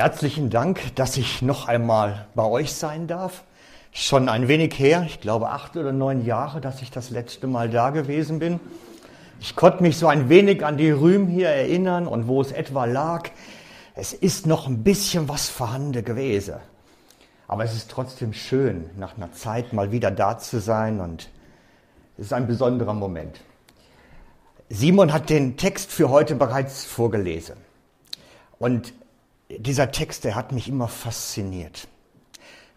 Herzlichen Dank, dass ich noch einmal bei euch sein darf. Schon ein wenig her, ich glaube acht oder neun Jahre, dass ich das letzte Mal da gewesen bin. Ich konnte mich so ein wenig an die Rühm hier erinnern und wo es etwa lag. Es ist noch ein bisschen was vorhanden gewesen. Aber es ist trotzdem schön, nach einer Zeit mal wieder da zu sein und es ist ein besonderer Moment. Simon hat den Text für heute bereits vorgelesen. Und dieser Text, der hat mich immer fasziniert.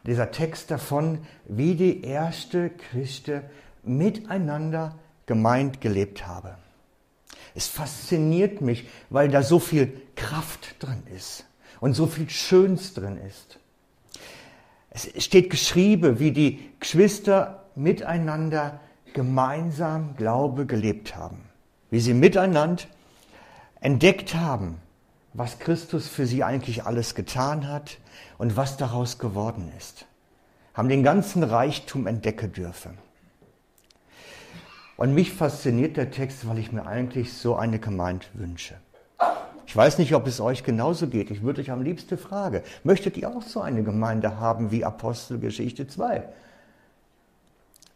Dieser Text davon, wie die erste Christen miteinander gemeint gelebt habe. Es fasziniert mich, weil da so viel Kraft drin ist und so viel Schöns drin ist. Es steht geschrieben, wie die Geschwister miteinander gemeinsam Glaube gelebt haben, wie sie miteinander entdeckt haben, was Christus für sie eigentlich alles getan hat und was daraus geworden ist. Haben den ganzen Reichtum entdecken dürfen. Und mich fasziniert der Text, weil ich mir eigentlich so eine Gemeinde wünsche. Ich weiß nicht, ob es euch genauso geht. Ich würde euch am liebsten fragen, möchtet ihr auch so eine Gemeinde haben wie Apostelgeschichte 2?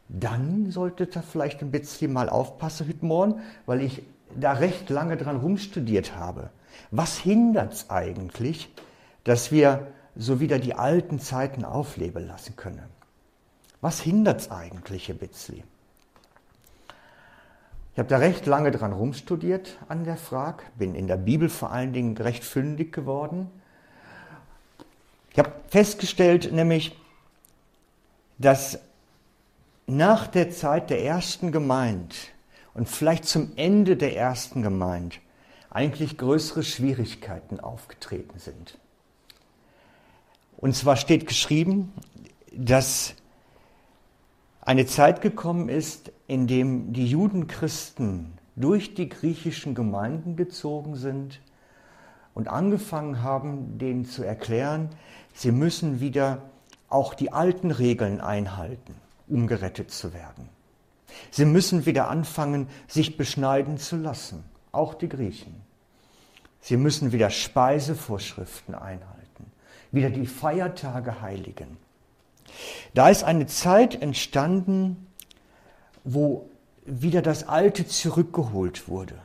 Dann solltet ihr vielleicht ein bisschen mal aufpassen heute Morgen, weil ich da recht lange dran rumstudiert habe. Was hindert es eigentlich, dass wir so wieder die alten Zeiten aufleben lassen können? Was hindert es eigentlich ein bisschen? Ich habe da recht lange dran rumstudiert an der Frage, bin in der Bibel vor allen Dingen recht fündig geworden. Ich habe festgestellt nämlich, dass nach der Zeit der ersten Gemeinde und vielleicht zum Ende der ersten Gemeinde eigentlich größere Schwierigkeiten aufgetreten sind. Und zwar steht geschrieben, dass eine Zeit gekommen ist, in dem die Judenchristen durch die griechischen Gemeinden gezogen sind und angefangen haben, denen zu erklären, sie müssen wieder auch die alten Regeln einhalten, um gerettet zu werden. Sie müssen wieder anfangen, sich beschneiden zu lassen, auch die Griechen. Sie müssen wieder Speisevorschriften einhalten, wieder die Feiertage heiligen. Da ist eine Zeit entstanden, wo wieder das Alte zurückgeholt wurde.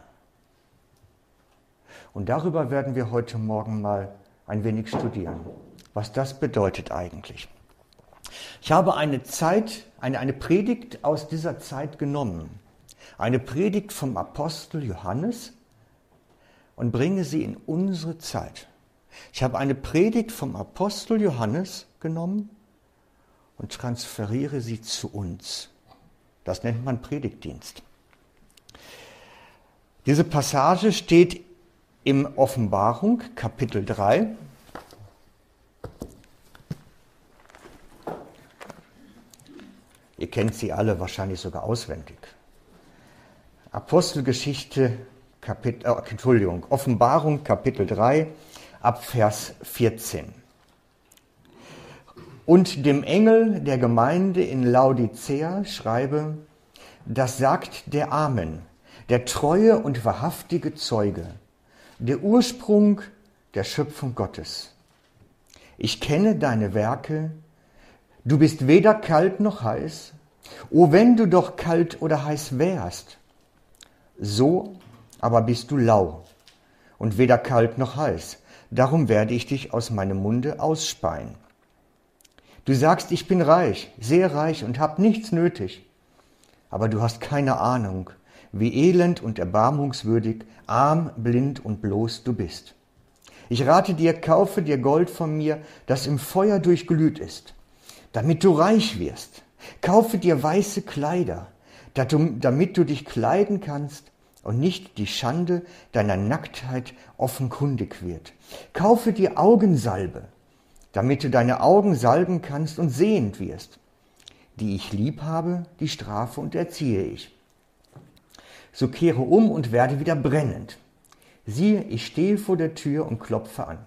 Und darüber werden wir heute Morgen mal ein wenig studieren, was das bedeutet eigentlich. Ich habe eine Zeit, eine, eine Predigt aus dieser Zeit genommen. Eine Predigt vom Apostel Johannes und bringe sie in unsere Zeit. Ich habe eine Predigt vom Apostel Johannes genommen und transferiere sie zu uns. Das nennt man Predigtdienst. Diese Passage steht im Offenbarung Kapitel 3. Ihr kennt sie alle wahrscheinlich sogar auswendig. Apostelgeschichte, Kapitel, äh, Entschuldigung, Offenbarung Kapitel 3 ab Vers 14 und dem Engel der Gemeinde in Laodicea schreibe, das sagt der Amen, der treue und wahrhaftige Zeuge, der Ursprung der Schöpfung Gottes. Ich kenne deine Werke, du bist weder kalt noch heiß, o wenn du doch kalt oder heiß wärst, so aber bist du lau und weder kalt noch heiß, darum werde ich dich aus meinem Munde ausspeien. Du sagst, ich bin reich, sehr reich und hab nichts nötig. Aber du hast keine Ahnung, wie elend und erbarmungswürdig, arm, blind und bloß du bist. Ich rate dir, kaufe dir Gold von mir, das im Feuer durchglüht ist, damit du reich wirst. Kaufe dir weiße Kleider, damit du dich kleiden kannst und nicht die Schande deiner Nacktheit offenkundig wird. Kaufe dir Augensalbe, damit du deine Augen salben kannst und sehend wirst. Die ich lieb habe, die strafe und erziehe ich. So kehre um und werde wieder brennend. Siehe, ich stehe vor der Tür und klopfe an.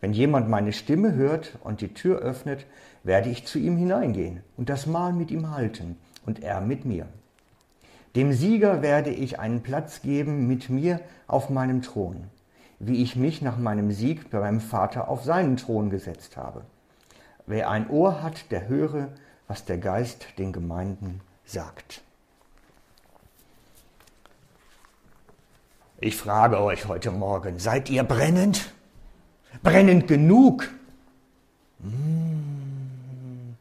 Wenn jemand meine Stimme hört und die Tür öffnet, werde ich zu ihm hineingehen und das Mahl mit ihm halten und er mit mir. Dem Sieger werde ich einen Platz geben mit mir auf meinem Thron, wie ich mich nach meinem Sieg bei meinem Vater auf seinen Thron gesetzt habe. Wer ein Ohr hat, der höre, was der Geist den Gemeinden sagt. Ich frage euch heute Morgen, seid ihr brennend? Brennend genug? Hm,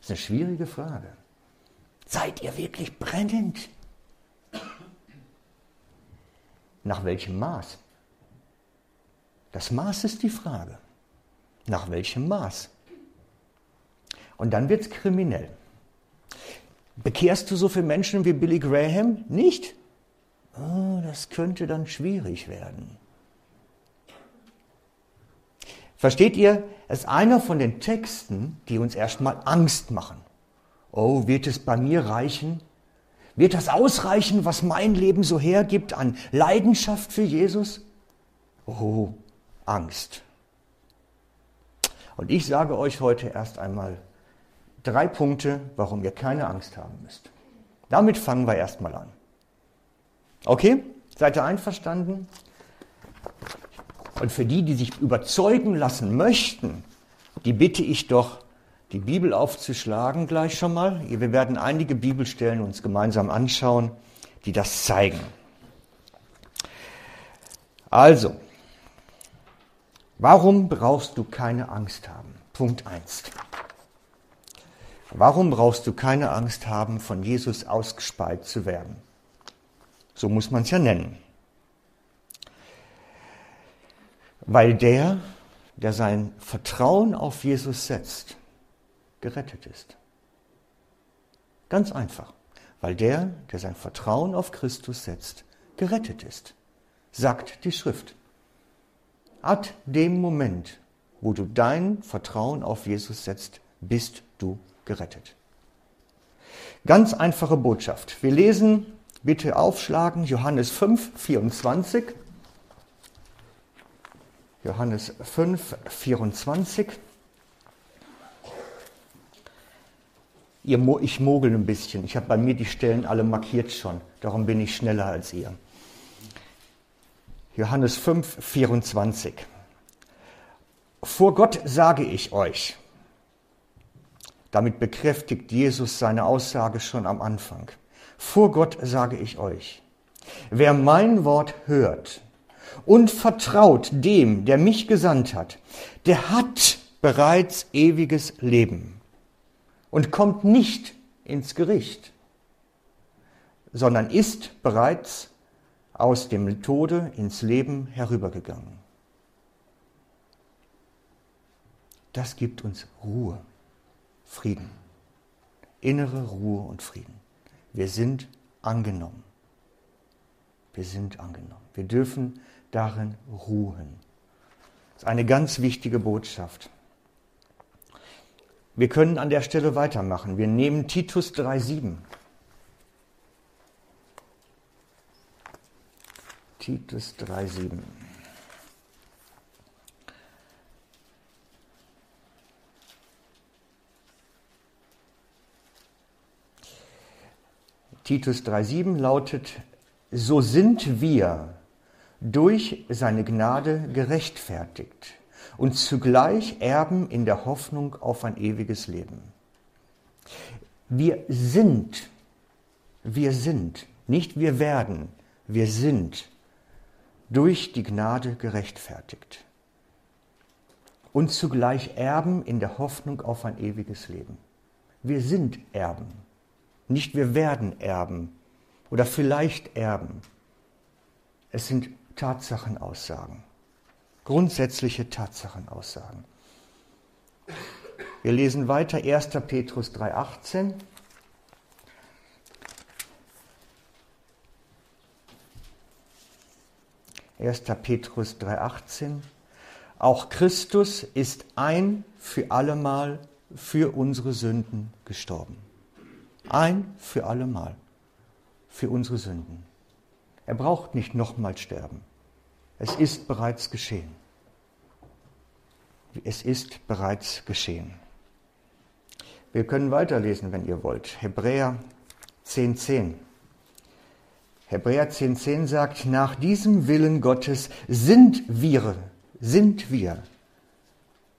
das ist eine schwierige Frage. Seid ihr wirklich brennend? Nach welchem Maß? Das Maß ist die Frage. Nach welchem Maß? Und dann wird es kriminell. Bekehrst du so viele Menschen wie Billy Graham? Nicht? Oh, das könnte dann schwierig werden. Versteht ihr? Es ist einer von den Texten, die uns erstmal Angst machen. Oh, wird es bei mir reichen? Wird das ausreichen, was mein Leben so hergibt an Leidenschaft für Jesus? Oh, Angst. Und ich sage euch heute erst einmal drei Punkte, warum ihr keine Angst haben müsst. Damit fangen wir erstmal an. Okay? Seid ihr einverstanden? Und für die, die sich überzeugen lassen möchten, die bitte ich doch, die Bibel aufzuschlagen gleich schon mal. Wir werden einige Bibelstellen uns gemeinsam anschauen, die das zeigen. Also, warum brauchst du keine Angst haben? Punkt 1. Warum brauchst du keine Angst haben, von Jesus ausgespeit zu werden? So muss man es ja nennen. Weil der, der sein Vertrauen auf Jesus setzt, gerettet ist. Ganz einfach. Weil der, der sein Vertrauen auf Christus setzt, gerettet ist. Sagt die Schrift. Ab dem Moment, wo du dein Vertrauen auf Jesus setzt, bist du gerettet. Ganz einfache Botschaft. Wir lesen, bitte aufschlagen, Johannes 5, 24. Johannes 5, 24. Ihr, ich mogel ein bisschen. Ich habe bei mir die Stellen alle markiert schon. Darum bin ich schneller als ihr. Johannes 5, 24. Vor Gott sage ich euch, damit bekräftigt Jesus seine Aussage schon am Anfang. Vor Gott sage ich euch, wer mein Wort hört und vertraut dem, der mich gesandt hat, der hat bereits ewiges Leben und kommt nicht ins Gericht, sondern ist bereits aus dem Tode ins Leben herübergegangen. Das gibt uns Ruhe. Frieden. Innere Ruhe und Frieden. Wir sind angenommen. Wir sind angenommen. Wir dürfen darin ruhen. Das ist eine ganz wichtige Botschaft. Wir können an der Stelle weitermachen. Wir nehmen Titus 3,7. Titus 3,7. Titus 3.7 lautet, so sind wir durch seine Gnade gerechtfertigt und zugleich Erben in der Hoffnung auf ein ewiges Leben. Wir sind, wir sind, nicht wir werden, wir sind durch die Gnade gerechtfertigt und zugleich Erben in der Hoffnung auf ein ewiges Leben. Wir sind Erben. Nicht wir werden erben oder vielleicht erben. Es sind Tatsachenaussagen, grundsätzliche Tatsachenaussagen. Wir lesen weiter 1. Petrus 3.18. Erster Petrus 3,18. Auch Christus ist ein für allemal für unsere Sünden gestorben. Ein für allemal. Für unsere Sünden. Er braucht nicht nochmal sterben. Es ist bereits geschehen. Es ist bereits geschehen. Wir können weiterlesen, wenn ihr wollt. Hebräer 10,10. 10. Hebräer 10,10 10 sagt, nach diesem Willen Gottes sind wir, sind wir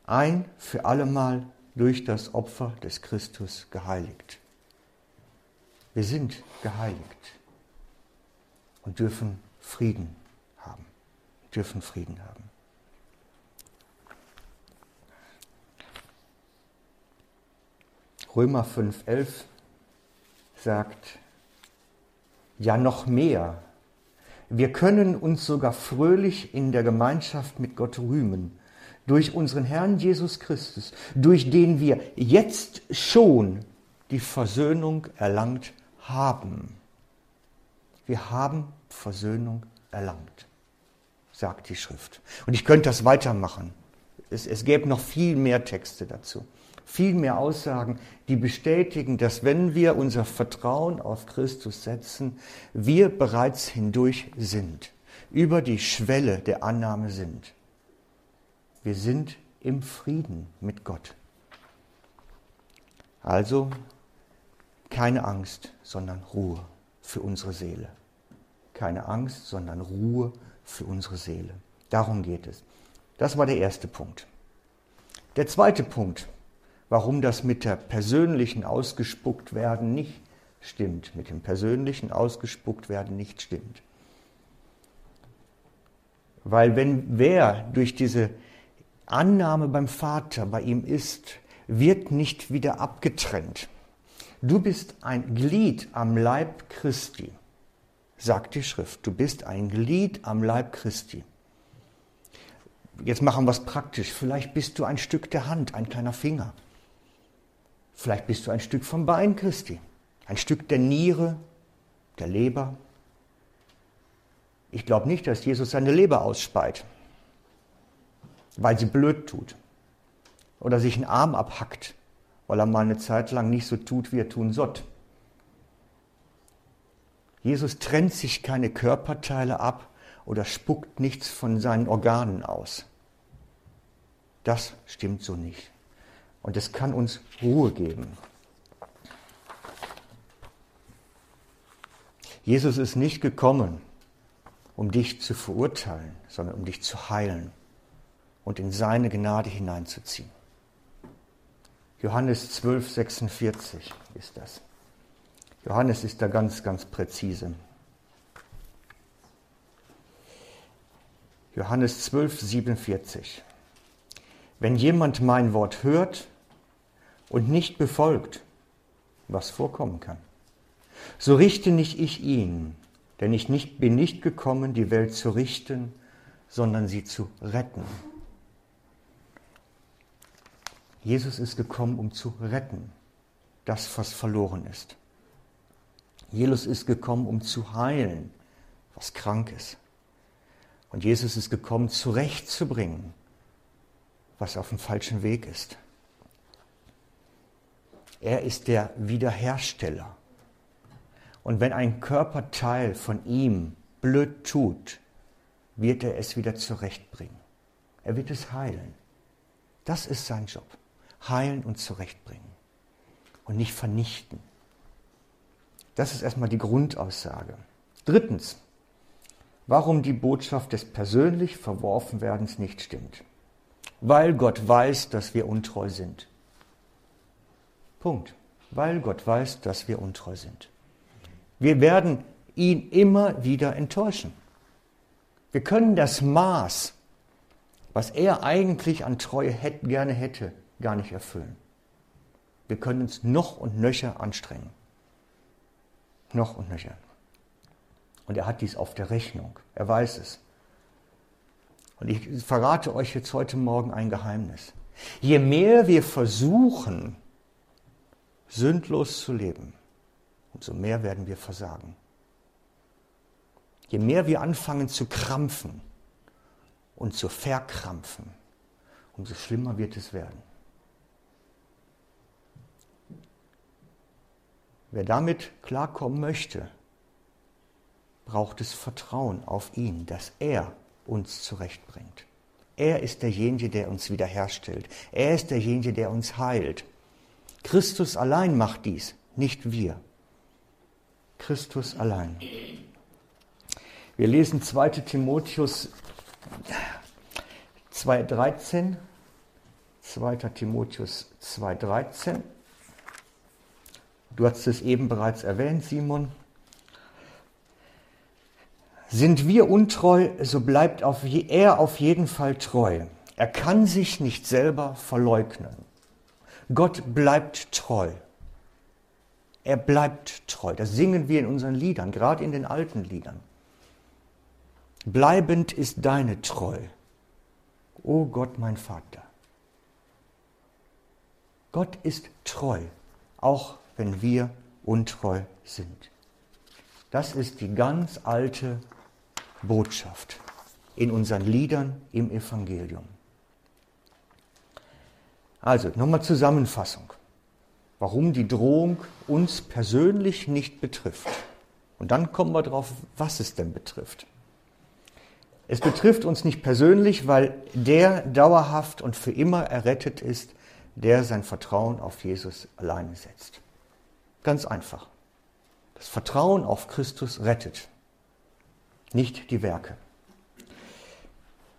ein für allemal durch das Opfer des Christus geheiligt. Wir sind geheiligt und dürfen Frieden dürfen Frieden haben. Römer 5,11 sagt, ja noch mehr. Wir können uns sogar fröhlich in der Gemeinschaft mit Gott rühmen, durch unseren Herrn Jesus Christus, durch den wir jetzt schon die Versöhnung erlangt haben. Wir haben Versöhnung erlangt, sagt die Schrift. Und ich könnte das weitermachen. Es, es gäbe noch viel mehr Texte dazu viel mehr Aussagen, die bestätigen, dass wenn wir unser Vertrauen auf Christus setzen, wir bereits hindurch sind, über die Schwelle der Annahme sind. Wir sind im Frieden mit Gott. Also keine Angst, sondern Ruhe für unsere Seele. Keine Angst, sondern Ruhe für unsere Seele. Darum geht es. Das war der erste Punkt. Der zweite Punkt, warum das mit der persönlichen ausgespuckt werden nicht stimmt, mit dem persönlichen ausgespuckt werden nicht stimmt. Weil wenn wer durch diese Annahme beim Vater bei ihm ist, wird nicht wieder abgetrennt. Du bist ein Glied am Leib Christi, sagt die Schrift. Du bist ein Glied am Leib Christi. Jetzt machen wir es praktisch. Vielleicht bist du ein Stück der Hand, ein kleiner Finger. Vielleicht bist du ein Stück vom Bein Christi, ein Stück der Niere, der Leber. Ich glaube nicht, dass Jesus seine Leber ausspeit, weil sie blöd tut. Oder sich einen Arm abhackt, weil er mal eine Zeit lang nicht so tut, wie er tun sollte. Jesus trennt sich keine Körperteile ab oder spuckt nichts von seinen Organen aus. Das stimmt so nicht. Und es kann uns Ruhe geben. Jesus ist nicht gekommen, um dich zu verurteilen, sondern um dich zu heilen und in seine Gnade hineinzuziehen. Johannes 12, 46 ist das. Johannes ist da ganz, ganz präzise. Johannes 12, 47. Wenn jemand mein Wort hört und nicht befolgt, was vorkommen kann. So richte nicht ich ihn, denn ich nicht, bin nicht gekommen, die Welt zu richten, sondern sie zu retten. Jesus ist gekommen, um zu retten, das, was verloren ist. Jesus ist gekommen, um zu heilen, was krank ist. Und Jesus ist gekommen, zurechtzubringen, was auf dem falschen Weg ist. Er ist der Wiederhersteller. Und wenn ein Körperteil von ihm blöd tut, wird er es wieder zurechtbringen. Er wird es heilen. Das ist sein Job. Heilen und zurechtbringen. Und nicht vernichten. Das ist erstmal die Grundaussage. Drittens, warum die Botschaft des persönlich Verworfenwerdens nicht stimmt. Weil Gott weiß, dass wir untreu sind. Punkt. Weil Gott weiß, dass wir untreu sind. Wir werden ihn immer wieder enttäuschen. Wir können das Maß, was er eigentlich an Treue hätte, gerne hätte, gar nicht erfüllen. Wir können uns noch und nöcher anstrengen. Noch und nöcher. Und er hat dies auf der Rechnung. Er weiß es. Und ich verrate euch jetzt heute Morgen ein Geheimnis. Je mehr wir versuchen, sündlos zu leben, umso mehr werden wir versagen. Je mehr wir anfangen zu krampfen und zu verkrampfen, umso schlimmer wird es werden. Wer damit klarkommen möchte, braucht es Vertrauen auf ihn, dass er uns zurechtbringt. Er ist derjenige, der uns wiederherstellt. Er ist derjenige, der uns heilt. Christus allein macht dies, nicht wir. Christus allein. Wir lesen 2 Timotheus 2,13. 2. Timotheus 2,13. Du hast es eben bereits erwähnt, Simon. Sind wir untreu, so bleibt auf je, er auf jeden Fall treu. Er kann sich nicht selber verleugnen. Gott bleibt treu. Er bleibt treu. Das singen wir in unseren Liedern, gerade in den alten Liedern. Bleibend ist deine Treu, o Gott mein Vater. Gott ist treu, auch wenn wir untreu sind. Das ist die ganz alte Botschaft in unseren Liedern im Evangelium. Also nochmal Zusammenfassung, warum die Drohung uns persönlich nicht betrifft. Und dann kommen wir darauf, was es denn betrifft. Es betrifft uns nicht persönlich, weil der dauerhaft und für immer errettet ist, der sein Vertrauen auf Jesus alleine setzt. Ganz einfach. Das Vertrauen auf Christus rettet, nicht die Werke.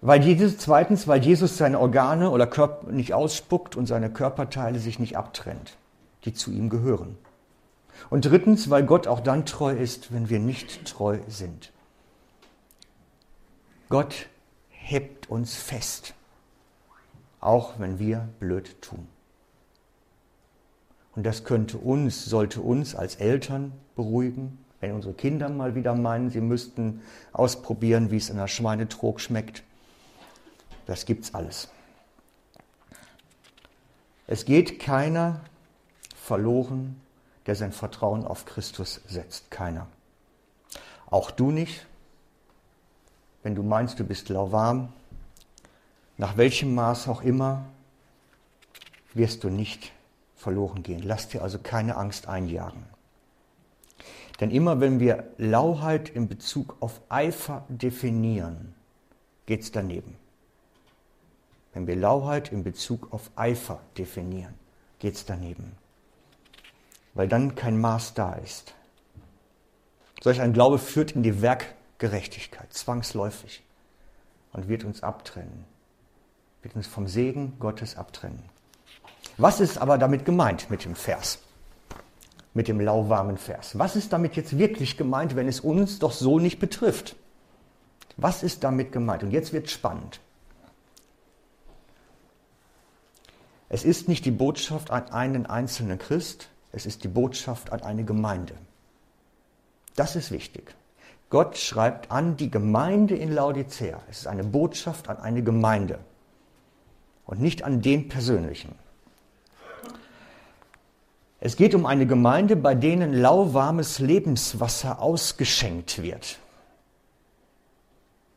Weil Jesus, zweitens, weil Jesus seine Organe oder Körper nicht ausspuckt und seine Körperteile sich nicht abtrennt, die zu ihm gehören. Und drittens, weil Gott auch dann treu ist, wenn wir nicht treu sind. Gott hebt uns fest, auch wenn wir blöd tun. Und das könnte uns, sollte uns als Eltern beruhigen, wenn unsere Kinder mal wieder meinen, sie müssten ausprobieren, wie es in der Schweinetrog schmeckt. Das gibt's alles. Es geht keiner verloren, der sein Vertrauen auf Christus setzt. Keiner. Auch du nicht, wenn du meinst, du bist lauwarm, nach welchem Maß auch immer, wirst du nicht verloren gehen. Lass dir also keine Angst einjagen. Denn immer wenn wir Lauheit in Bezug auf Eifer definieren, geht es daneben. Wenn wir Lauheit in Bezug auf Eifer definieren, geht es daneben. Weil dann kein Maß da ist. Solch ein Glaube führt in die Werkgerechtigkeit, zwangsläufig, und wird uns abtrennen, wird uns vom Segen Gottes abtrennen. Was ist aber damit gemeint mit dem Vers? Mit dem lauwarmen Vers. Was ist damit jetzt wirklich gemeint, wenn es uns doch so nicht betrifft? Was ist damit gemeint? Und jetzt wird spannend. Es ist nicht die Botschaft an einen einzelnen Christ, es ist die Botschaft an eine Gemeinde. Das ist wichtig. Gott schreibt an die Gemeinde in Laodicea. Es ist eine Botschaft an eine Gemeinde und nicht an den persönlichen. Es geht um eine Gemeinde, bei denen lauwarmes Lebenswasser ausgeschenkt wird.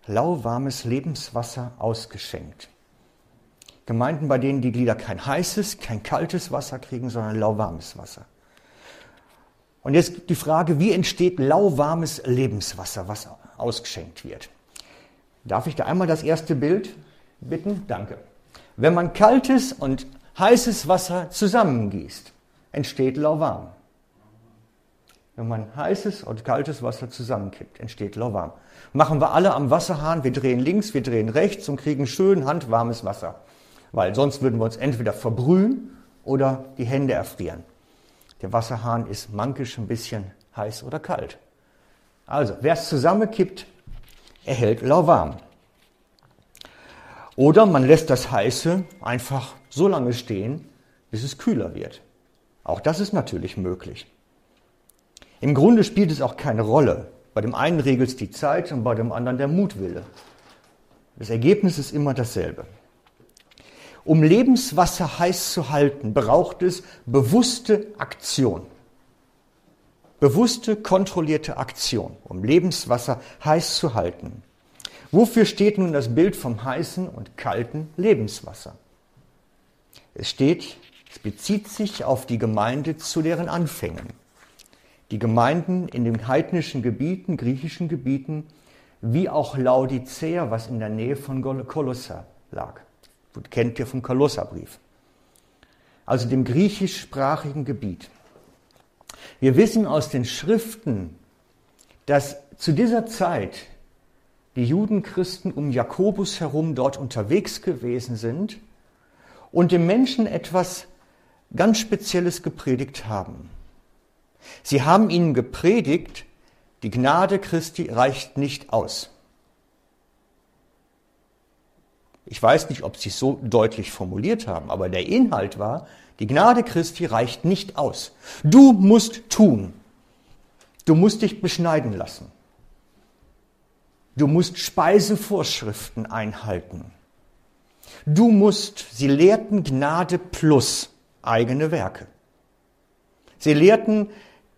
Lauwarmes Lebenswasser ausgeschenkt. Gemeinden, bei denen die Glieder kein heißes, kein kaltes Wasser kriegen, sondern lauwarmes Wasser. Und jetzt die Frage, wie entsteht lauwarmes Lebenswasser, was ausgeschenkt wird? Darf ich da einmal das erste Bild bitten? Danke. Wenn man kaltes und heißes Wasser zusammengießt, entsteht lauwarm. Wenn man heißes und kaltes Wasser zusammenkippt, entsteht lauwarm. Machen wir alle am Wasserhahn, wir drehen links, wir drehen rechts und kriegen schön handwarmes Wasser. Weil sonst würden wir uns entweder verbrühen oder die Hände erfrieren. Der Wasserhahn ist mankisch ein bisschen heiß oder kalt. Also, wer es zusammenkippt, erhält lauwarm. Oder man lässt das Heiße einfach so lange stehen, bis es kühler wird. Auch das ist natürlich möglich. Im Grunde spielt es auch keine Rolle. Bei dem einen regelt es die Zeit und bei dem anderen der Mutwille. Das Ergebnis ist immer dasselbe. Um Lebenswasser heiß zu halten, braucht es bewusste Aktion. Bewusste, kontrollierte Aktion, um Lebenswasser heiß zu halten. Wofür steht nun das Bild vom heißen und kalten Lebenswasser? Es steht es bezieht sich auf die Gemeinde zu deren Anfängen. Die Gemeinden in den heidnischen Gebieten, griechischen Gebieten, wie auch Laodicea, was in der Nähe von Kolosser lag. Das kennt ihr vom Kolosserbrief. Also dem griechischsprachigen Gebiet. Wir wissen aus den Schriften, dass zu dieser Zeit die Judenchristen um Jakobus herum dort unterwegs gewesen sind und den Menschen etwas ganz Spezielles gepredigt haben. Sie haben ihnen gepredigt, die Gnade Christi reicht nicht aus. Ich weiß nicht, ob sie es so deutlich formuliert haben, aber der Inhalt war, die Gnade Christi reicht nicht aus. Du musst tun. Du musst dich beschneiden lassen. Du musst Speisevorschriften einhalten. Du musst, sie lehrten Gnade plus eigene Werke. Sie lehrten,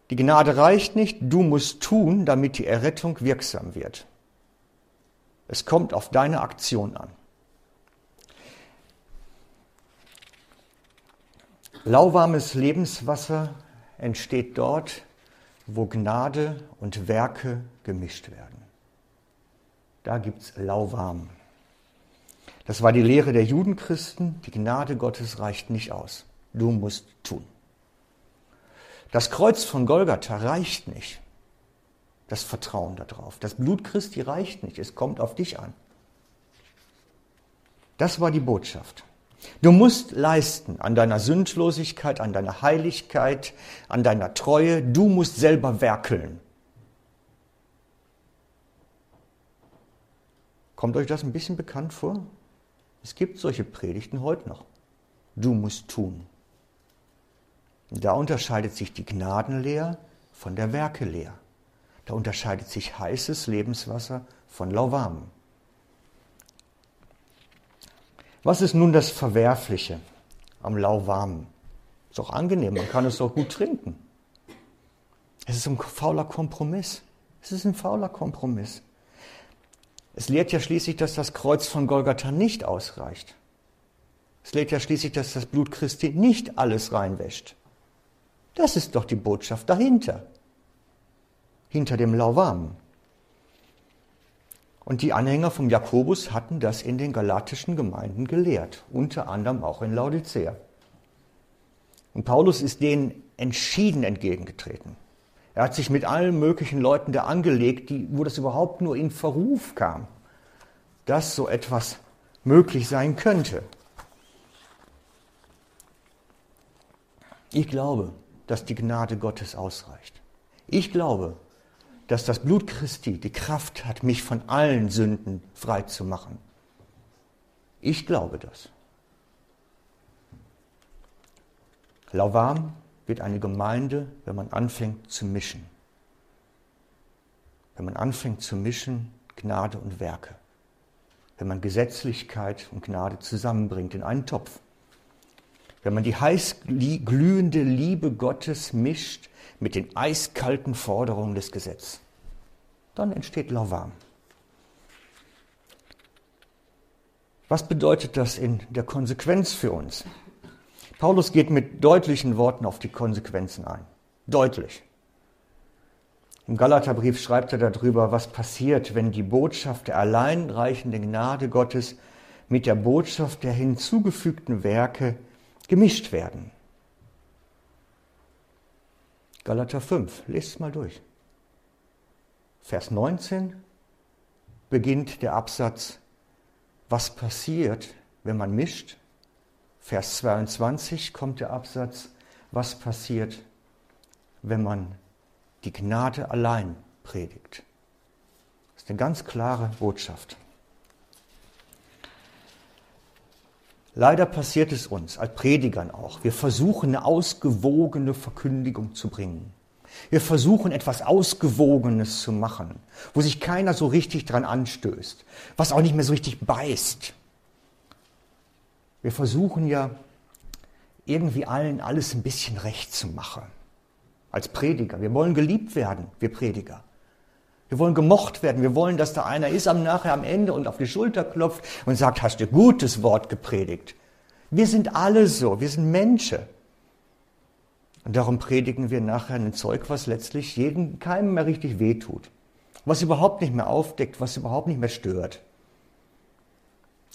die Gnade reicht nicht, du musst tun, damit die Errettung wirksam wird. Es kommt auf deine Aktion an. Lauwarmes Lebenswasser entsteht dort, wo Gnade und Werke gemischt werden. Da gibt es lauwarm. Das war die Lehre der Judenchristen. Die Gnade Gottes reicht nicht aus. Du musst tun. Das Kreuz von Golgatha reicht nicht. Das Vertrauen darauf. Das Blut Christi reicht nicht. Es kommt auf dich an. Das war die Botschaft. Du musst leisten an deiner Sündlosigkeit, an deiner Heiligkeit, an deiner Treue. Du musst selber werkeln. Kommt euch das ein bisschen bekannt vor? Es gibt solche Predigten heute noch. Du musst tun. Da unterscheidet sich die Gnadenlehr von der Werkelehr. Da unterscheidet sich heißes Lebenswasser von lauwarmem. Was ist nun das Verwerfliche am Lauwarmen? Ist doch angenehm, man kann es doch gut trinken. Es ist ein fauler Kompromiss. Es ist ein fauler Kompromiss. Es lehrt ja schließlich, dass das Kreuz von Golgatha nicht ausreicht. Es lehrt ja schließlich, dass das Blut Christi nicht alles reinwäscht. Das ist doch die Botschaft dahinter. Hinter dem Lauwarmen. Und die Anhänger vom Jakobus hatten das in den galatischen Gemeinden gelehrt, unter anderem auch in Laodicea. Und Paulus ist denen entschieden entgegengetreten. Er hat sich mit allen möglichen Leuten da angelegt, die, wo das überhaupt nur in Verruf kam, dass so etwas möglich sein könnte. Ich glaube, dass die Gnade Gottes ausreicht. Ich glaube, dass das Blut Christi die Kraft hat, mich von allen Sünden frei zu machen. Ich glaube das. Lauwarm wird eine Gemeinde, wenn man anfängt zu mischen. Wenn man anfängt zu mischen, Gnade und Werke. Wenn man Gesetzlichkeit und Gnade zusammenbringt in einen Topf. Wenn man die heiß glühende Liebe Gottes mischt mit den eiskalten Forderungen des Gesetzes. Dann entsteht Lauwarm. Was bedeutet das in der Konsequenz für uns? Paulus geht mit deutlichen Worten auf die Konsequenzen ein. Deutlich. Im Galaterbrief schreibt er darüber, was passiert, wenn die Botschaft der alleinreichenden Gnade Gottes mit der Botschaft der hinzugefügten Werke gemischt werden. Galater 5, lest es mal durch. Vers 19 beginnt der Absatz, was passiert, wenn man mischt. Vers 22 kommt der Absatz, was passiert, wenn man die Gnade allein predigt. Das ist eine ganz klare Botschaft. Leider passiert es uns, als Predigern auch. Wir versuchen eine ausgewogene Verkündigung zu bringen. Wir versuchen etwas Ausgewogenes zu machen, wo sich keiner so richtig dran anstößt, was auch nicht mehr so richtig beißt. Wir versuchen ja irgendwie allen alles ein bisschen recht zu machen. Als Prediger. Wir wollen geliebt werden, wir Prediger. Wir wollen gemocht werden. Wir wollen, dass da einer ist am nachher am Ende und auf die Schulter klopft und sagt, hast du gutes Wort gepredigt. Wir sind alle so. Wir sind Menschen. Und darum predigen wir nachher ein Zeug, was letztlich jedem, keinem mehr richtig wehtut. Was überhaupt nicht mehr aufdeckt, was überhaupt nicht mehr stört.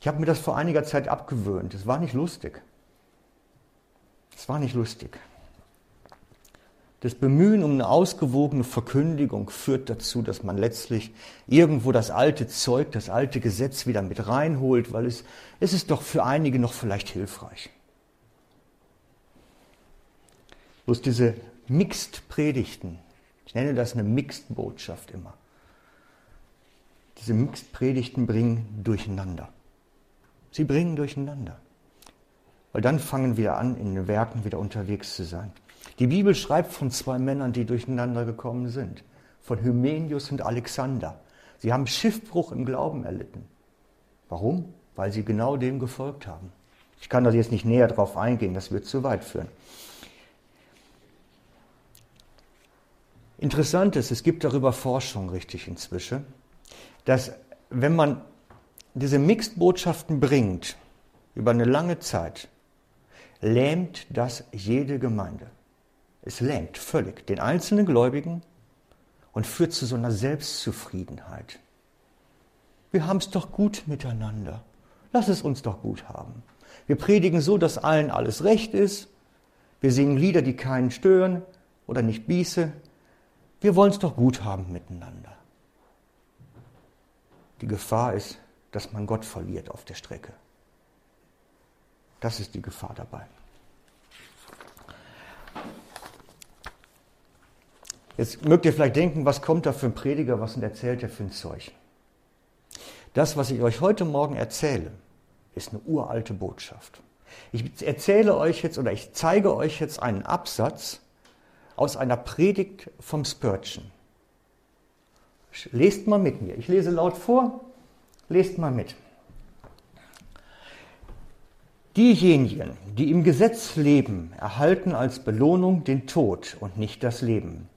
Ich habe mir das vor einiger Zeit abgewöhnt. Es war nicht lustig. Es war nicht lustig. Das Bemühen um eine ausgewogene Verkündigung führt dazu, dass man letztlich irgendwo das alte Zeug, das alte Gesetz wieder mit reinholt, weil es, es ist doch für einige noch vielleicht hilfreich. Bloß diese Mixed-Predigten, ich nenne das eine Mixed-Botschaft immer. Diese Mixed-Predigten bringen durcheinander. Sie bringen durcheinander. Weil dann fangen wir an, in den Werken wieder unterwegs zu sein. Die Bibel schreibt von zwei Männern, die durcheinander gekommen sind. Von Hymenius und Alexander. Sie haben Schiffbruch im Glauben erlitten. Warum? Weil sie genau dem gefolgt haben. Ich kann da jetzt nicht näher drauf eingehen, das wird zu weit führen. Interessant ist, es gibt darüber Forschung richtig inzwischen, dass wenn man diese Mixed-Botschaften bringt über eine lange Zeit, lähmt das jede Gemeinde. Es lähmt völlig den einzelnen Gläubigen und führt zu so einer Selbstzufriedenheit. Wir haben es doch gut miteinander. Lass es uns doch gut haben. Wir predigen so, dass allen alles recht ist. Wir singen Lieder, die keinen stören oder nicht bieße. Wir wollen es doch gut haben miteinander. Die Gefahr ist, dass man Gott verliert auf der Strecke. Das ist die Gefahr dabei. Jetzt mögt ihr vielleicht denken, was kommt da für ein Prediger, was erzählt er für ein Zeug? Das, was ich euch heute Morgen erzähle, ist eine uralte Botschaft. Ich erzähle euch jetzt oder ich zeige euch jetzt einen Absatz aus einer Predigt vom Spurgeon. Lest mal mit mir. Ich lese laut vor. Lest mal mit. Diejenigen, die im Gesetz leben, erhalten als Belohnung den Tod und nicht das Leben.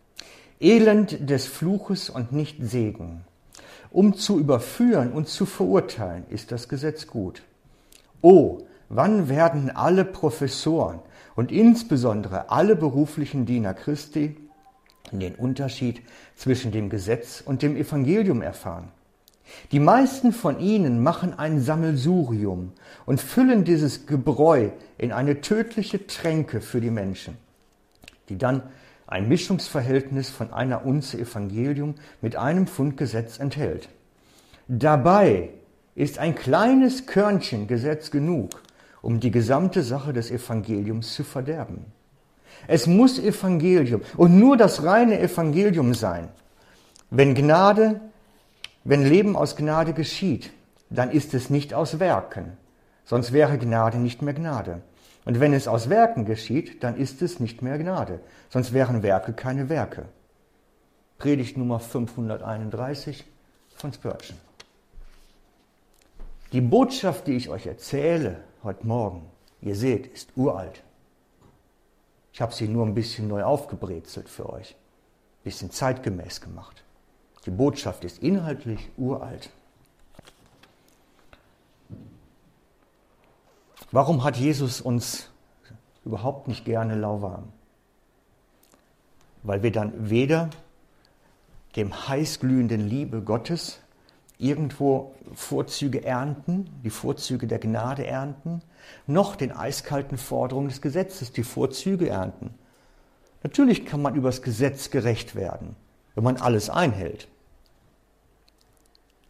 Elend des Fluches und nicht Segen. Um zu überführen und zu verurteilen, ist das Gesetz gut. Oh, wann werden alle Professoren und insbesondere alle beruflichen Diener Christi den Unterschied zwischen dem Gesetz und dem Evangelium erfahren? Die meisten von ihnen machen ein Sammelsurium und füllen dieses Gebräu in eine tödliche Tränke für die Menschen, die dann ein Mischungsverhältnis von einer Unze Evangelium mit einem Pfund Gesetz enthält. Dabei ist ein kleines Körnchen Gesetz genug, um die gesamte Sache des Evangeliums zu verderben. Es muss Evangelium und nur das reine Evangelium sein. Wenn Gnade, wenn Leben aus Gnade geschieht, dann ist es nicht aus Werken, sonst wäre Gnade nicht mehr Gnade. Und wenn es aus Werken geschieht, dann ist es nicht mehr Gnade, sonst wären Werke keine Werke. Predigt Nummer 531 von Spurgeon. Die Botschaft, die ich euch erzähle heute Morgen, ihr seht, ist uralt. Ich habe sie nur ein bisschen neu aufgebrezelt für euch, ein bisschen zeitgemäß gemacht. Die Botschaft ist inhaltlich uralt. Warum hat Jesus uns überhaupt nicht gerne lauwarm? Weil wir dann weder dem heißglühenden Liebe Gottes irgendwo Vorzüge ernten, die Vorzüge der Gnade ernten, noch den eiskalten Forderungen des Gesetzes die Vorzüge ernten. Natürlich kann man übers Gesetz gerecht werden, wenn man alles einhält.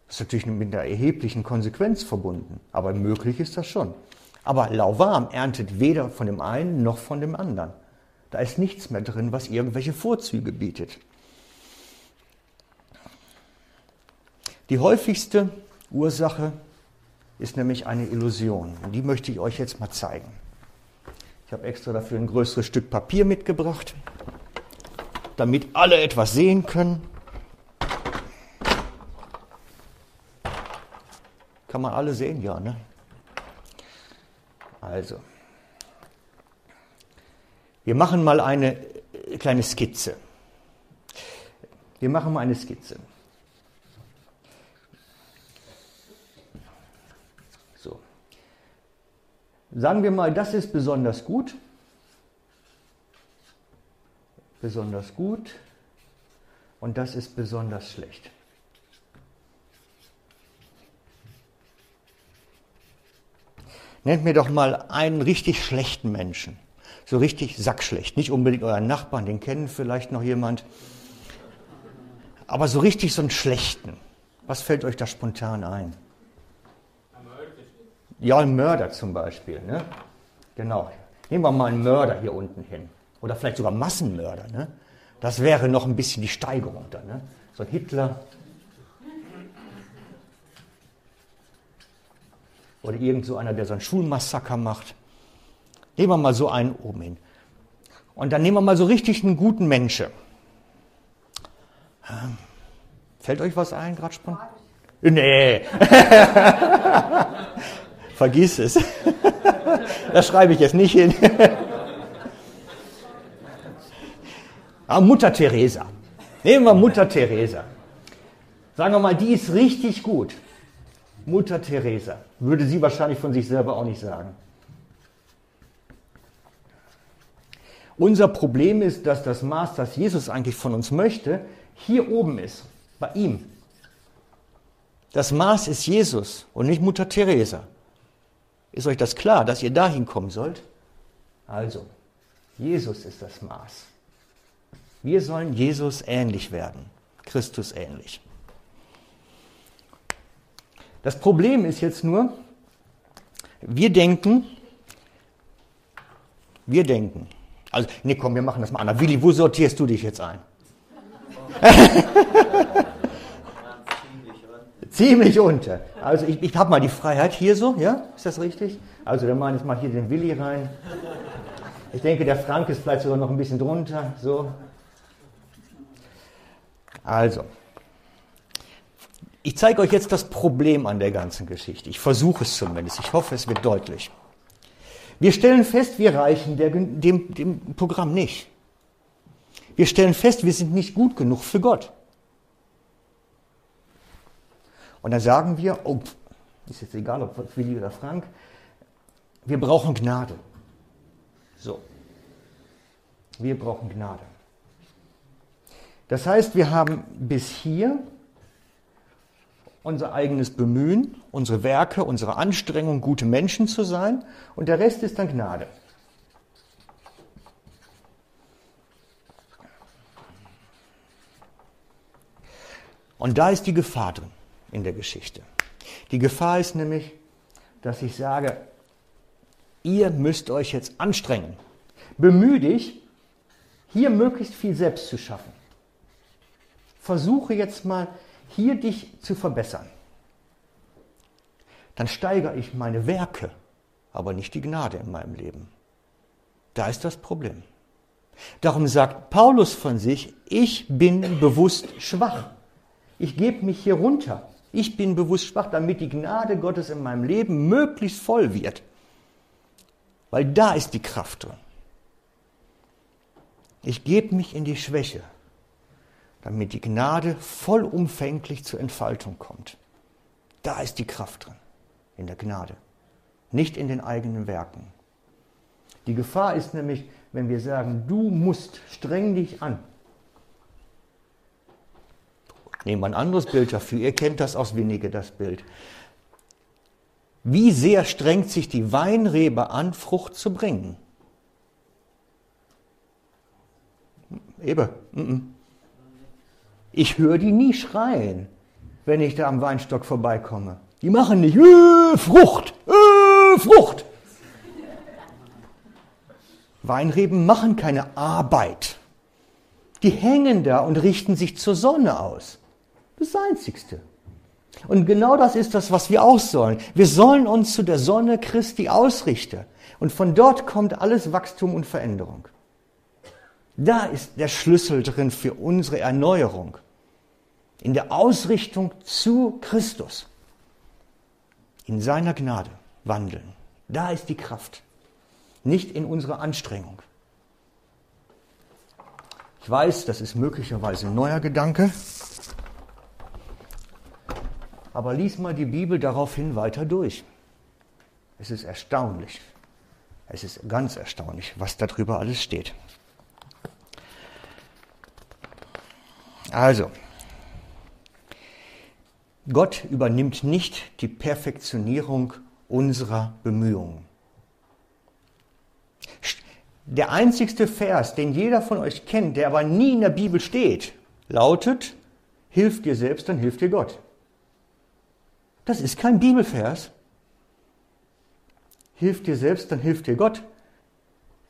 Das ist natürlich mit einer erheblichen Konsequenz verbunden, aber möglich ist das schon. Aber lauwarm erntet weder von dem einen noch von dem anderen. Da ist nichts mehr drin, was irgendwelche Vorzüge bietet. Die häufigste Ursache ist nämlich eine Illusion. Und die möchte ich euch jetzt mal zeigen. Ich habe extra dafür ein größeres Stück Papier mitgebracht, damit alle etwas sehen können. Kann man alle sehen? Ja, ne? Also, wir machen mal eine kleine Skizze. Wir machen mal eine Skizze. So. Sagen wir mal, das ist besonders gut. Besonders gut. Und das ist besonders schlecht. Nennt mir doch mal einen richtig schlechten Menschen. So richtig sackschlecht. Nicht unbedingt euren Nachbarn, den kennen vielleicht noch jemand. Aber so richtig so einen schlechten. Was fällt euch da spontan ein? Ja, ein Mörder zum Beispiel. Ne? Genau. Nehmen wir mal einen Mörder hier unten hin. Oder vielleicht sogar Massenmörder. Ne? Das wäre noch ein bisschen die Steigerung da. Ne? So ein Hitler. Oder irgend so einer, der so ein Schulmassaker macht. Nehmen wir mal so einen oben hin. Und dann nehmen wir mal so richtig einen guten Menschen. Fällt euch was ein, gerade spontan? Nee. Vergiss es. das schreibe ich jetzt nicht hin. ah, Mutter Teresa. Nehmen wir Mutter Teresa. Sagen wir mal, die ist richtig gut. Mutter Teresa. Würde sie wahrscheinlich von sich selber auch nicht sagen. Unser Problem ist, dass das Maß, das Jesus eigentlich von uns möchte, hier oben ist, bei ihm. Das Maß ist Jesus und nicht Mutter Teresa. Ist euch das klar, dass ihr dahin kommen sollt? Also, Jesus ist das Maß. Wir sollen Jesus ähnlich werden, Christus ähnlich. Das Problem ist jetzt nur, wir denken, wir denken, also, nee, komm, wir machen das mal anders. Willi, wo sortierst du dich jetzt ein? Ziemlich unter. Also ich, ich habe mal die Freiheit hier so, ja? Ist das richtig? Also dann mache ich mal hier den Willi rein. Ich denke, der Frank ist vielleicht sogar noch ein bisschen drunter. So. Also, ich zeige euch jetzt das Problem an der ganzen Geschichte. Ich versuche es zumindest. Ich hoffe, es wird deutlich. Wir stellen fest, wir reichen der, dem, dem Programm nicht. Wir stellen fest, wir sind nicht gut genug für Gott. Und dann sagen wir, oh, ist jetzt egal, ob Willi oder Frank, wir brauchen Gnade. So. Wir brauchen Gnade. Das heißt, wir haben bis hier unser eigenes Bemühen, unsere Werke, unsere Anstrengung, gute Menschen zu sein und der Rest ist dann Gnade. Und da ist die Gefahr drin in der Geschichte. Die Gefahr ist nämlich, dass ich sage, ihr müsst euch jetzt anstrengen. Bemühe dich, hier möglichst viel selbst zu schaffen. Versuche jetzt mal, hier dich zu verbessern. Dann steigere ich meine Werke, aber nicht die Gnade in meinem Leben. Da ist das Problem. Darum sagt Paulus von sich, ich bin bewusst schwach. Ich gebe mich hier runter. Ich bin bewusst schwach, damit die Gnade Gottes in meinem Leben möglichst voll wird. Weil da ist die Kraft drin. Ich gebe mich in die Schwäche, damit die Gnade vollumfänglich zur Entfaltung kommt. Da ist die Kraft drin, in der Gnade, nicht in den eigenen Werken. Die Gefahr ist nämlich, wenn wir sagen, du musst, streng dich an, Nehmen wir ein anderes Bild dafür. Ihr kennt das aus Winnige, das Bild. Wie sehr strengt sich die Weinrebe an, Frucht zu bringen? Ebe, ich höre die nie schreien, wenn ich da am Weinstock vorbeikomme. Die machen nicht äh, Frucht, äh, Frucht. Weinreben machen keine Arbeit. Die hängen da und richten sich zur Sonne aus. Das Einzigste. Und genau das ist das, was wir auch sollen. Wir sollen uns zu der Sonne Christi ausrichten. Und von dort kommt alles Wachstum und Veränderung. Da ist der Schlüssel drin für unsere Erneuerung. In der Ausrichtung zu Christus. In seiner Gnade wandeln. Da ist die Kraft. Nicht in unserer Anstrengung. Ich weiß, das ist möglicherweise ein neuer Gedanke. Aber lies mal die Bibel daraufhin weiter durch. Es ist erstaunlich. Es ist ganz erstaunlich, was darüber alles steht. Also, Gott übernimmt nicht die Perfektionierung unserer Bemühungen. Der einzigste Vers, den jeder von euch kennt, der aber nie in der Bibel steht, lautet, hilf dir selbst, dann hilft dir Gott. Das ist kein Bibelvers. Hilf dir selbst, dann hilft dir Gott.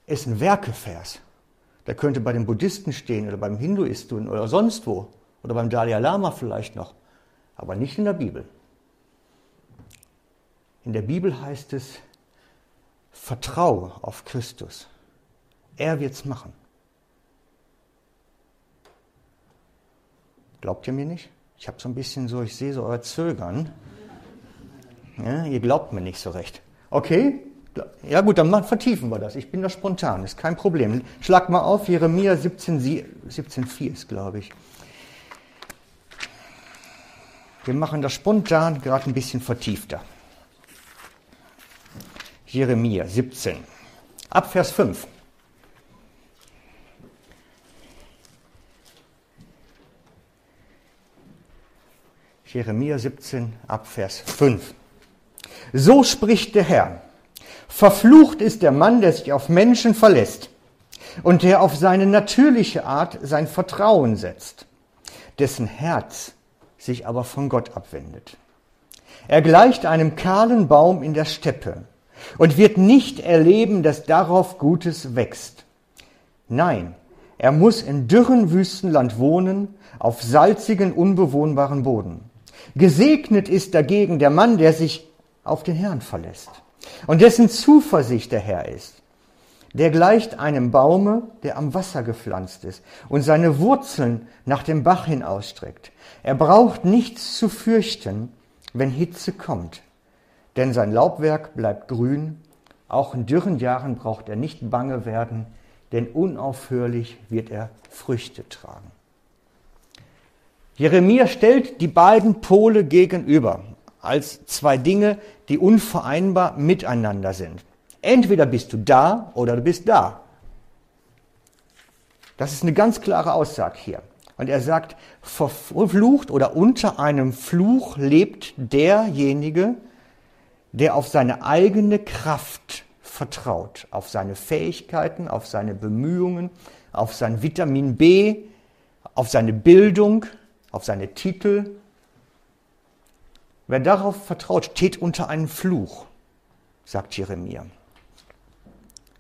Ist ein Werkevers. Der könnte bei den Buddhisten stehen oder beim Hinduisten oder sonst wo. Oder beim Dalai Lama vielleicht noch. Aber nicht in der Bibel. In der Bibel heißt es, vertraue auf Christus. Er wird's machen. Glaubt ihr mir nicht? Ich habe so ein bisschen so, ich sehe so euer Zögern. Ja, ihr glaubt mir nicht so recht. Okay? Ja gut, dann vertiefen wir das. Ich bin da spontan, ist kein Problem. Schlag mal auf, Jeremia 17,4 17, ist, glaube ich. Wir machen das spontan, gerade ein bisschen vertiefter. Jeremia 17, ab Vers 5. Jeremia 17, ab Vers 5. So spricht der Herr. Verflucht ist der Mann, der sich auf Menschen verlässt und der auf seine natürliche Art sein Vertrauen setzt, dessen Herz sich aber von Gott abwendet. Er gleicht einem kahlen Baum in der Steppe und wird nicht erleben, dass darauf Gutes wächst. Nein, er muss in dürren Wüstenland wohnen, auf salzigen, unbewohnbaren Boden. Gesegnet ist dagegen der Mann, der sich auf den Herrn verlässt und dessen Zuversicht der Herr ist. Der gleicht einem Baume, der am Wasser gepflanzt ist und seine Wurzeln nach dem Bach hin ausstreckt. Er braucht nichts zu fürchten, wenn Hitze kommt, denn sein Laubwerk bleibt grün. Auch in dürren Jahren braucht er nicht bange werden, denn unaufhörlich wird er Früchte tragen. Jeremia stellt die beiden Pole gegenüber als zwei Dinge, die unvereinbar miteinander sind. Entweder bist du da oder du bist da. Das ist eine ganz klare Aussage hier. Und er sagt, verflucht oder unter einem Fluch lebt derjenige, der auf seine eigene Kraft vertraut, auf seine Fähigkeiten, auf seine Bemühungen, auf sein Vitamin B, auf seine Bildung, auf seine Titel, Wer darauf vertraut, steht unter einem Fluch, sagt Jeremia.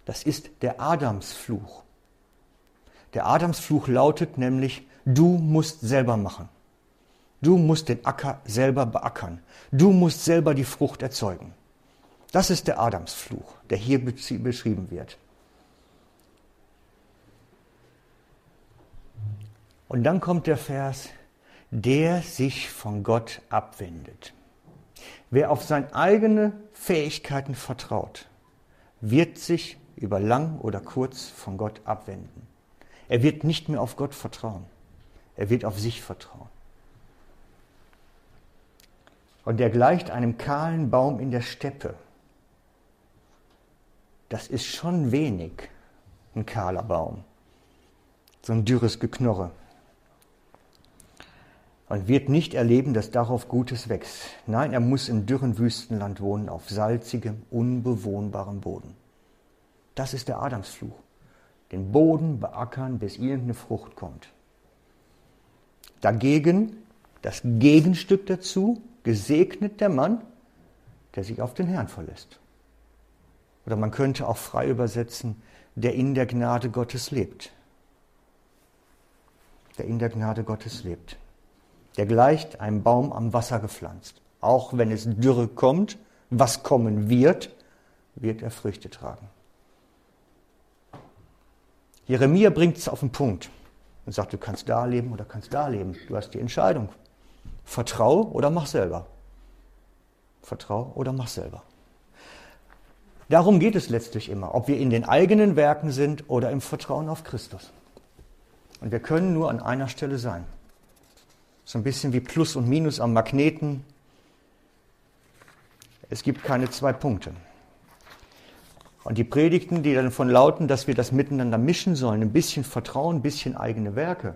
Das ist der Adamsfluch. Der Adamsfluch lautet nämlich, du musst selber machen. Du musst den Acker selber beackern. Du musst selber die Frucht erzeugen. Das ist der Adamsfluch, der hier beschrieben wird. Und dann kommt der Vers, der sich von Gott abwendet. Wer auf seine eigenen Fähigkeiten vertraut, wird sich über lang oder kurz von Gott abwenden. Er wird nicht mehr auf Gott vertrauen. Er wird auf sich vertrauen. Und er gleicht einem kahlen Baum in der Steppe. Das ist schon wenig, ein kahler Baum. So ein dürres Geknorre und wird nicht erleben, dass darauf Gutes wächst. Nein, er muss im dürren Wüstenland wohnen, auf salzigem, unbewohnbarem Boden. Das ist der Adamsfluch. Den Boden beackern, bis irgendeine Frucht kommt. Dagegen das Gegenstück dazu, gesegnet der Mann, der sich auf den Herrn verlässt. Oder man könnte auch frei übersetzen, der in der Gnade Gottes lebt. Der in der Gnade Gottes lebt. Der gleicht einem Baum am Wasser gepflanzt. Auch wenn es Dürre kommt, was kommen wird, wird er Früchte tragen. Jeremia bringt es auf den Punkt und sagt, du kannst da leben oder kannst da leben. Du hast die Entscheidung. Vertrau oder mach selber. Vertrau oder mach selber. Darum geht es letztlich immer, ob wir in den eigenen Werken sind oder im Vertrauen auf Christus. Und wir können nur an einer Stelle sein. So ein bisschen wie Plus und Minus am Magneten. Es gibt keine zwei Punkte. Und die Predigten, die dann davon lauten, dass wir das miteinander mischen sollen, ein bisschen Vertrauen, ein bisschen eigene Werke,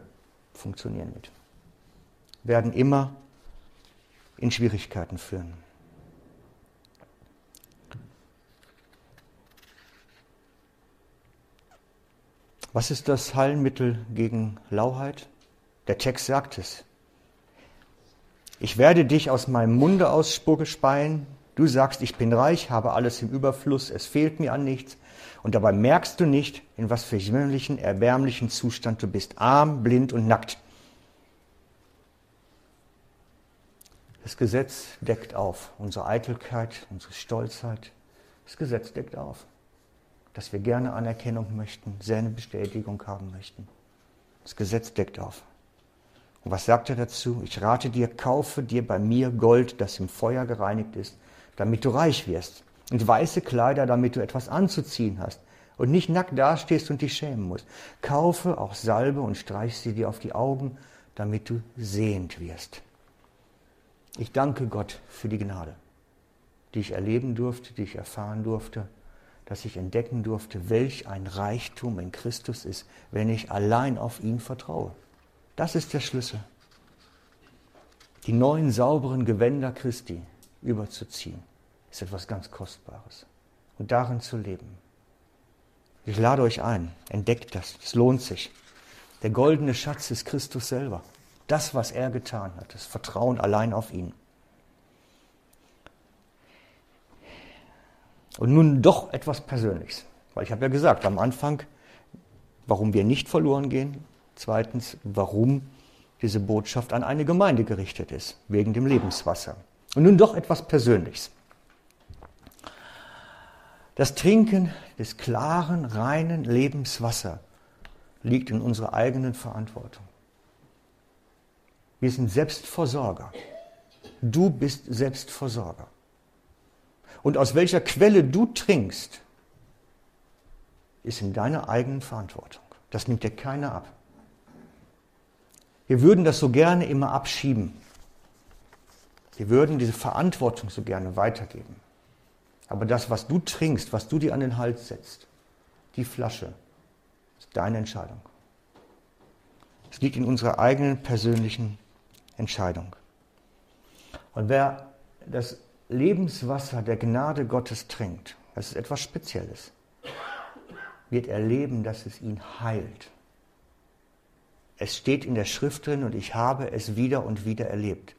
funktionieren nicht. Werden immer in Schwierigkeiten führen. Was ist das Heilmittel gegen Lauheit? Der Text sagt es. Ich werde dich aus meinem Munde ausspeien. Du sagst, ich bin reich, habe alles im Überfluss, es fehlt mir an nichts. Und dabei merkst du nicht, in was für jämmerlichen, erbärmlichen Zustand du bist. Arm, blind und nackt. Das Gesetz deckt auf unsere Eitelkeit, unsere Stolzheit. Das Gesetz deckt auf dass wir gerne Anerkennung möchten, seine Bestätigung haben möchten. Das Gesetz deckt auf. Und was sagt er dazu? Ich rate dir, kaufe dir bei mir Gold, das im Feuer gereinigt ist, damit du reich wirst. Und weiße Kleider, damit du etwas anzuziehen hast und nicht nackt dastehst und dich schämen musst. Kaufe auch Salbe und streich sie dir auf die Augen, damit du sehend wirst. Ich danke Gott für die Gnade, die ich erleben durfte, die ich erfahren durfte dass ich entdecken durfte, welch ein Reichtum in Christus ist, wenn ich allein auf ihn vertraue. Das ist der Schlüssel. Die neuen sauberen Gewänder Christi überzuziehen, ist etwas ganz Kostbares. Und darin zu leben. Ich lade euch ein, entdeckt das, es lohnt sich. Der goldene Schatz ist Christus selber. Das, was er getan hat, das Vertrauen allein auf ihn. Und nun doch etwas Persönliches. Weil ich habe ja gesagt am Anfang, warum wir nicht verloren gehen. Zweitens, warum diese Botschaft an eine Gemeinde gerichtet ist, wegen dem Lebenswasser. Und nun doch etwas Persönliches. Das Trinken des klaren, reinen Lebenswasser liegt in unserer eigenen Verantwortung. Wir sind Selbstversorger. Du bist Selbstversorger und aus welcher Quelle du trinkst, ist in deiner eigenen Verantwortung. Das nimmt dir keiner ab. Wir würden das so gerne immer abschieben. Wir würden diese Verantwortung so gerne weitergeben. Aber das, was du trinkst, was du dir an den Hals setzt, die Flasche, ist deine Entscheidung. Es liegt in unserer eigenen persönlichen Entscheidung. Und wer das Lebenswasser der Gnade Gottes trinkt, das ist etwas Spezielles, wird erleben, dass es ihn heilt. Es steht in der Schrift drin und ich habe es wieder und wieder erlebt.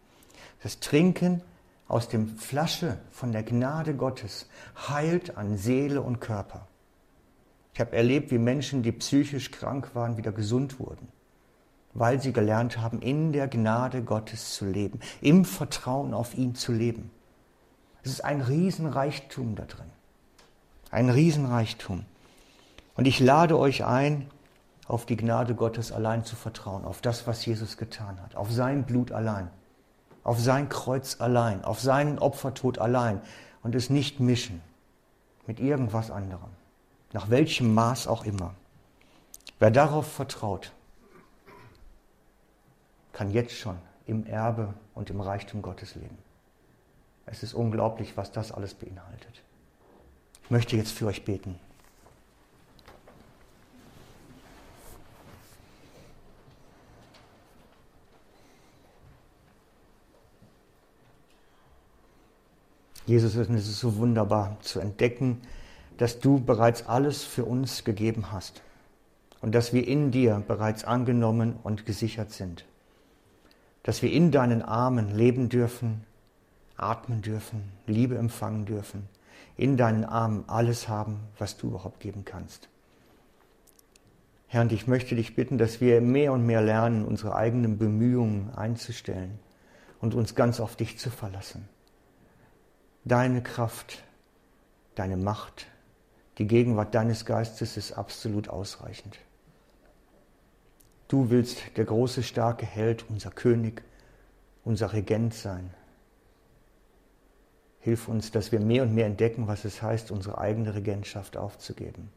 Das Trinken aus dem Flasche von der Gnade Gottes heilt an Seele und Körper. Ich habe erlebt, wie Menschen, die psychisch krank waren, wieder gesund wurden, weil sie gelernt haben, in der Gnade Gottes zu leben, im Vertrauen auf ihn zu leben. Es ist ein Riesenreichtum da drin. Ein Riesenreichtum. Und ich lade euch ein, auf die Gnade Gottes allein zu vertrauen, auf das, was Jesus getan hat, auf sein Blut allein, auf sein Kreuz allein, auf seinen Opfertod allein und es nicht mischen mit irgendwas anderem, nach welchem Maß auch immer. Wer darauf vertraut, kann jetzt schon im Erbe und im Reichtum Gottes leben. Es ist unglaublich, was das alles beinhaltet. Ich möchte jetzt für euch beten. Jesus, es ist so wunderbar zu entdecken, dass du bereits alles für uns gegeben hast und dass wir in dir bereits angenommen und gesichert sind, dass wir in deinen Armen leben dürfen atmen dürfen, Liebe empfangen dürfen, in deinen Armen alles haben, was du überhaupt geben kannst. Herr, und ich möchte dich bitten, dass wir mehr und mehr lernen, unsere eigenen Bemühungen einzustellen und uns ganz auf dich zu verlassen. Deine Kraft, deine Macht, die Gegenwart deines Geistes ist absolut ausreichend. Du willst der große, starke Held, unser König, unser Regent sein. Hilf uns, dass wir mehr und mehr entdecken, was es heißt, unsere eigene Regentschaft aufzugeben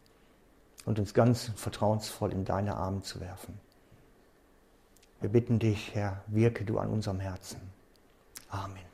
und uns ganz vertrauensvoll in deine Arme zu werfen. Wir bitten dich, Herr, wirke du an unserem Herzen. Amen.